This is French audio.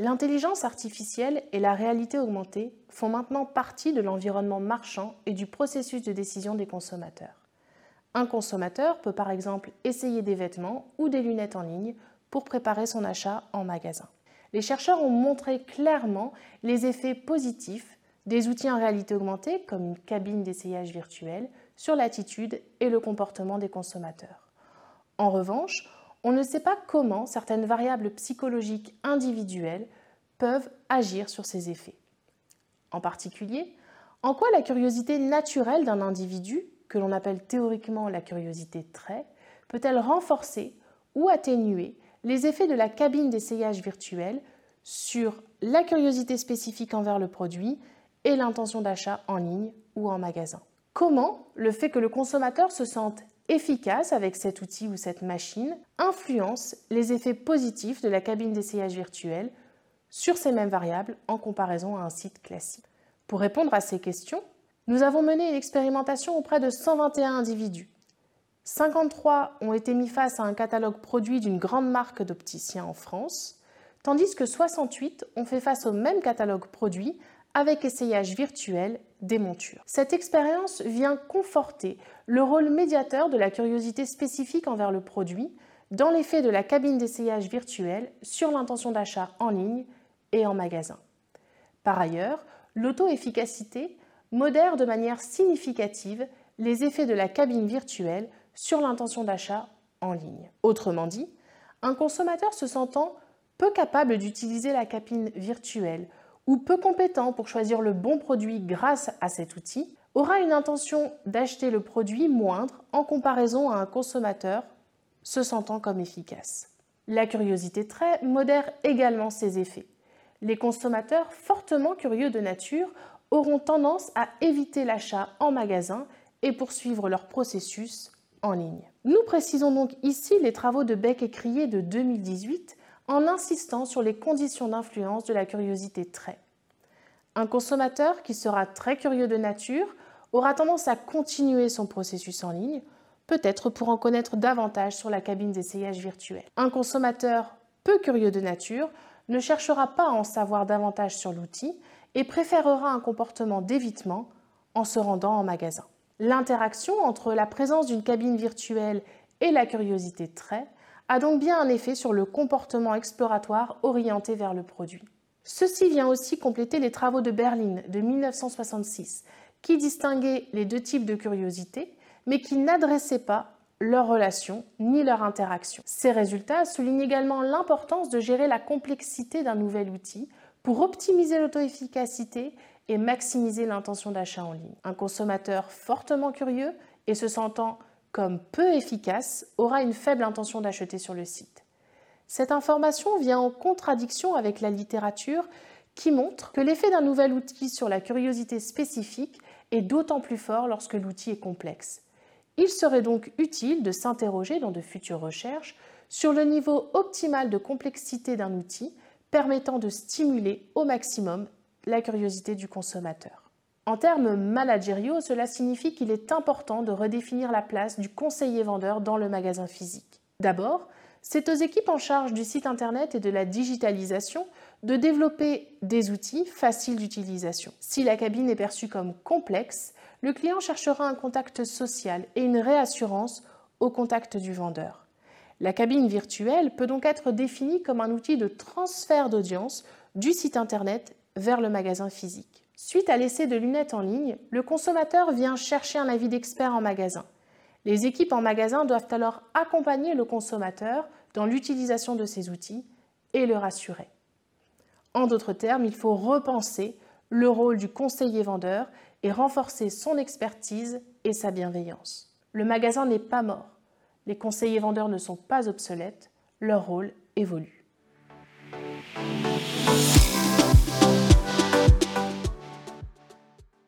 L'intelligence artificielle et la réalité augmentée font maintenant partie de l'environnement marchand et du processus de décision des consommateurs. Un consommateur peut par exemple essayer des vêtements ou des lunettes en ligne pour préparer son achat en magasin. Les chercheurs ont montré clairement les effets positifs des outils en réalité augmentée, comme une cabine d'essayage virtuelle, sur l'attitude et le comportement des consommateurs. En revanche, on ne sait pas comment certaines variables psychologiques individuelles peuvent agir sur ces effets. En particulier, en quoi la curiosité naturelle d'un individu, que l'on appelle théoriquement la curiosité trait, peut-elle renforcer ou atténuer les effets de la cabine d'essayage virtuelle sur la curiosité spécifique envers le produit et l'intention d'achat en ligne ou en magasin? Comment le fait que le consommateur se sente efficace avec cet outil ou cette machine influence les effets positifs de la cabine d'essayage virtuelle sur ces mêmes variables en comparaison à un site classique. Pour répondre à ces questions, nous avons mené une expérimentation auprès de 121 individus 53 ont été mis face à un catalogue produit d'une grande marque d'opticiens en France, tandis que 68 ont fait face au même catalogue produit avec essayage virtuel des montures. Cette expérience vient conforter le rôle médiateur de la curiosité spécifique envers le produit dans l'effet de la cabine d'essayage virtuel sur l'intention d'achat en ligne et en magasin. Par ailleurs, l'auto-efficacité modère de manière significative les effets de la cabine virtuelle sur l'intention d'achat en ligne. Autrement dit, un consommateur se sentant peu capable d'utiliser la cabine virtuelle ou peu compétent pour choisir le bon produit grâce à cet outil aura une intention d'acheter le produit moindre en comparaison à un consommateur se sentant comme efficace. La curiosité très modère également ses effets. Les consommateurs fortement curieux de nature auront tendance à éviter l'achat en magasin et poursuivre leur processus en ligne. Nous précisons donc ici les travaux de Beck et Crier de 2018 en insistant sur les conditions d'influence de la curiosité trait. Un consommateur qui sera très curieux de nature aura tendance à continuer son processus en ligne, peut-être pour en connaître davantage sur la cabine d'essayage virtuel. Un consommateur peu curieux de nature ne cherchera pas à en savoir davantage sur l'outil et préférera un comportement d'évitement en se rendant en magasin. L'interaction entre la présence d'une cabine virtuelle et la curiosité trait a donc bien un effet sur le comportement exploratoire orienté vers le produit. Ceci vient aussi compléter les travaux de Berlin de 1966, qui distinguaient les deux types de curiosité, mais qui n'adressaient pas leur relation ni leur interaction. Ces résultats soulignent également l'importance de gérer la complexité d'un nouvel outil pour optimiser l'auto-efficacité et maximiser l'intention d'achat en ligne. Un consommateur fortement curieux et se sentant comme peu efficace aura une faible intention d'acheter sur le site. Cette information vient en contradiction avec la littérature qui montre que l'effet d'un nouvel outil sur la curiosité spécifique est d'autant plus fort lorsque l'outil est complexe. Il serait donc utile de s'interroger dans de futures recherches sur le niveau optimal de complexité d'un outil permettant de stimuler au maximum la curiosité du consommateur. En termes managériaux, cela signifie qu'il est important de redéfinir la place du conseiller vendeur dans le magasin physique. D'abord, c'est aux équipes en charge du site Internet et de la digitalisation de développer des outils faciles d'utilisation. Si la cabine est perçue comme complexe, le client cherchera un contact social et une réassurance au contact du vendeur. La cabine virtuelle peut donc être définie comme un outil de transfert d'audience du site Internet vers le magasin physique. Suite à l'essai de lunettes en ligne, le consommateur vient chercher un avis d'expert en magasin. Les équipes en magasin doivent alors accompagner le consommateur dans l'utilisation de ces outils et le rassurer. En d'autres termes, il faut repenser le rôle du conseiller vendeur et renforcer son expertise et sa bienveillance. Le magasin n'est pas mort. Les conseillers vendeurs ne sont pas obsolètes. Leur rôle évolue.